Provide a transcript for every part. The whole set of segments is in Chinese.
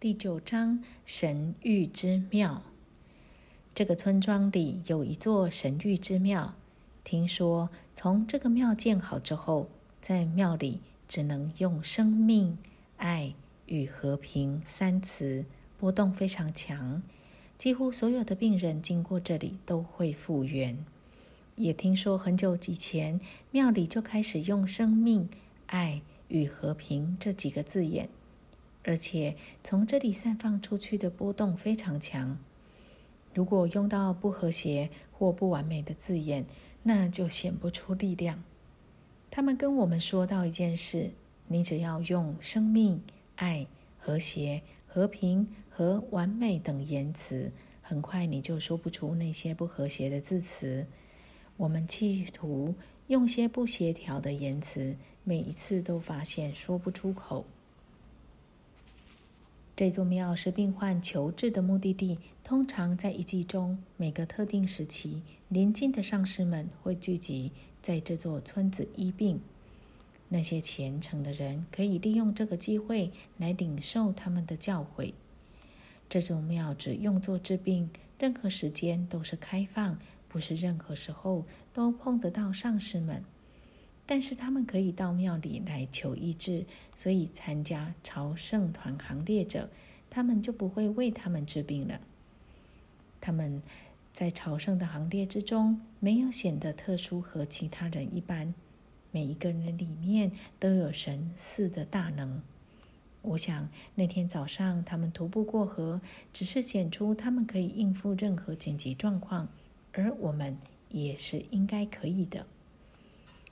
第九章神域之庙。这个村庄里有一座神域之庙。听说从这个庙建好之后，在庙里只能用“生命、爱与和平”三词，波动非常强。几乎所有的病人经过这里都会复原。也听说很久以前，庙里就开始用“生命、爱与和平”这几个字眼。而且从这里散放出去的波动非常强。如果用到不和谐或不完美的字眼，那就显不出力量。他们跟我们说到一件事：你只要用生命、爱、和谐、和平和完美等言辞，很快你就说不出那些不和谐的字词。我们企图用些不协调的言辞，每一次都发现说不出口。这座庙是病患求治的目的地。通常在一季中，每个特定时期，邻近的上师们会聚集在这座村子医病。那些虔诚的人可以利用这个机会来领受他们的教诲。这座庙只用作治病，任何时间都是开放，不是任何时候都碰得到上师们。但是他们可以到庙里来求医治，所以参加朝圣团行列者，他们就不会为他们治病了。他们在朝圣的行列之中，没有显得特殊和其他人一般。每一个人里面都有神似的大能。我想那天早上他们徒步过河，只是显出他们可以应付任何紧急状况，而我们也是应该可以的。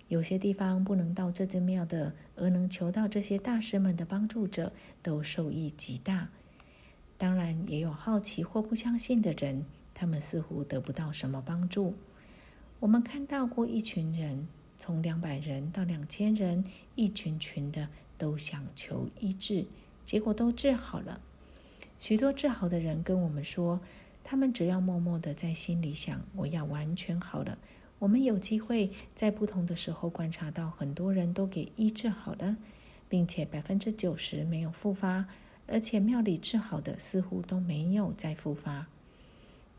有些地方不能到这尊庙的，而能求到这些大师们的帮助者，都受益极大。当然，也有好奇或不相信的人，他们似乎得不到什么帮助。我们看到过一群人，从两百人到两千人，一群群的都想求医治，结果都治好了。许多治好的人跟我们说，他们只要默默的在心里想：“我要完全好了。”我们有机会在不同的时候观察到，很多人都给医治好了，并且百分之九十没有复发，而且庙里治好的似乎都没有再复发。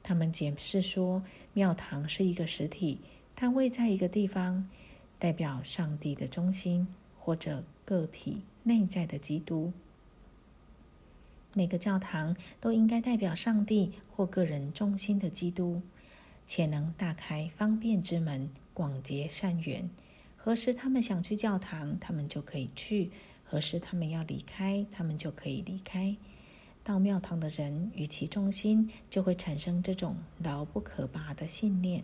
他们解释说，庙堂是一个实体，它位在一个地方，代表上帝的中心或者个体内在的基督。每个教堂都应该代表上帝或个人中心的基督。且能大开方便之门，广结善缘。何时他们想去教堂，他们就可以去；何时他们要离开，他们就可以离开。到庙堂的人与其中心，就会产生这种牢不可拔的信念。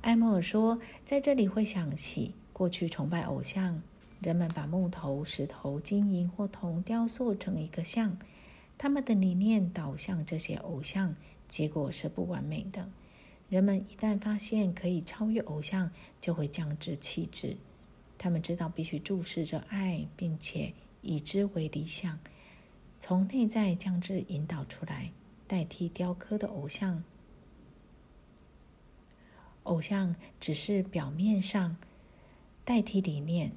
艾默尔说，在这里会想起过去崇拜偶像，人们把木头、石头、金银或铜雕塑成一个像，他们的理念导向这些偶像，结果是不完美的。人们一旦发现可以超越偶像，就会降至气质。他们知道必须注视着爱，并且以之为理想，从内在降至引导出来，代替雕刻的偶像。偶像只是表面上代替理念，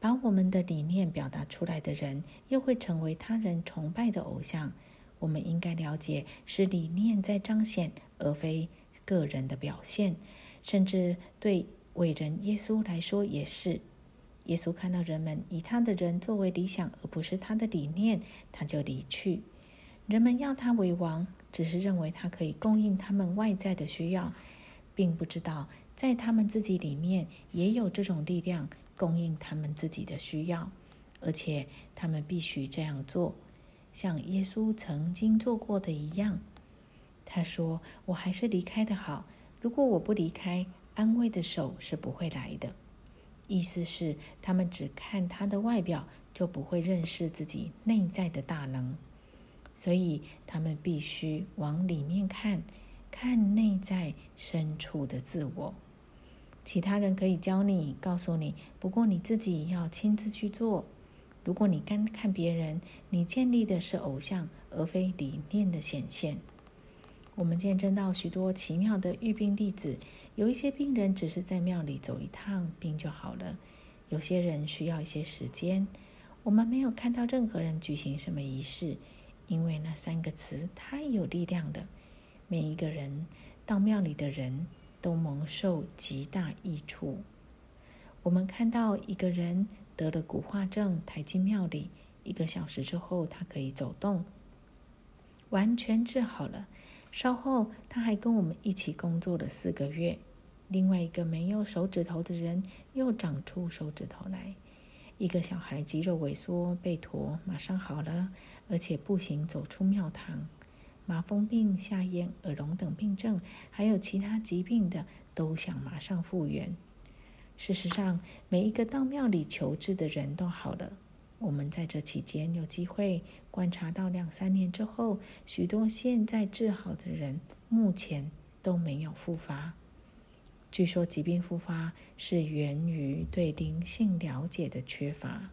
把我们的理念表达出来的人，又会成为他人崇拜的偶像。我们应该了解，是理念在彰显，而非个人的表现。甚至对伟人耶稣来说也是。耶稣看到人们以他的人作为理想，而不是他的理念，他就离去。人们要他为王，只是认为他可以供应他们外在的需要，并不知道在他们自己里面也有这种力量供应他们自己的需要，而且他们必须这样做。像耶稣曾经做过的一样，他说：“我还是离开的好。如果我不离开，安慰的手是不会来的。”意思是，他们只看他的外表，就不会认识自己内在的大能。所以，他们必须往里面看，看内在深处的自我。其他人可以教你，告诉你，不过你自己要亲自去做。如果你干看别人，你建立的是偶像，而非理念的显现。我们见证到许多奇妙的愈病例子，有一些病人只是在庙里走一趟，病就好了；有些人需要一些时间。我们没有看到任何人举行什么仪式，因为那三个词太有力量了。每一个人到庙里的人都蒙受极大益处。我们看到一个人得了骨化症，抬进庙里，一个小时之后他可以走动，完全治好了。稍后他还跟我们一起工作了四个月。另外一个没有手指头的人又长出手指头来。一个小孩肌肉萎缩、背驼，马上好了，而且步行走出庙堂。麻风病、下咽、耳聋等病症，还有其他疾病的，都想马上复原。事实上，每一个到庙里求治的人都好了。我们在这期间有机会观察到，两三年之后，许多现在治好的人，目前都没有复发。据说疾病复发是源于对灵性了解的缺乏。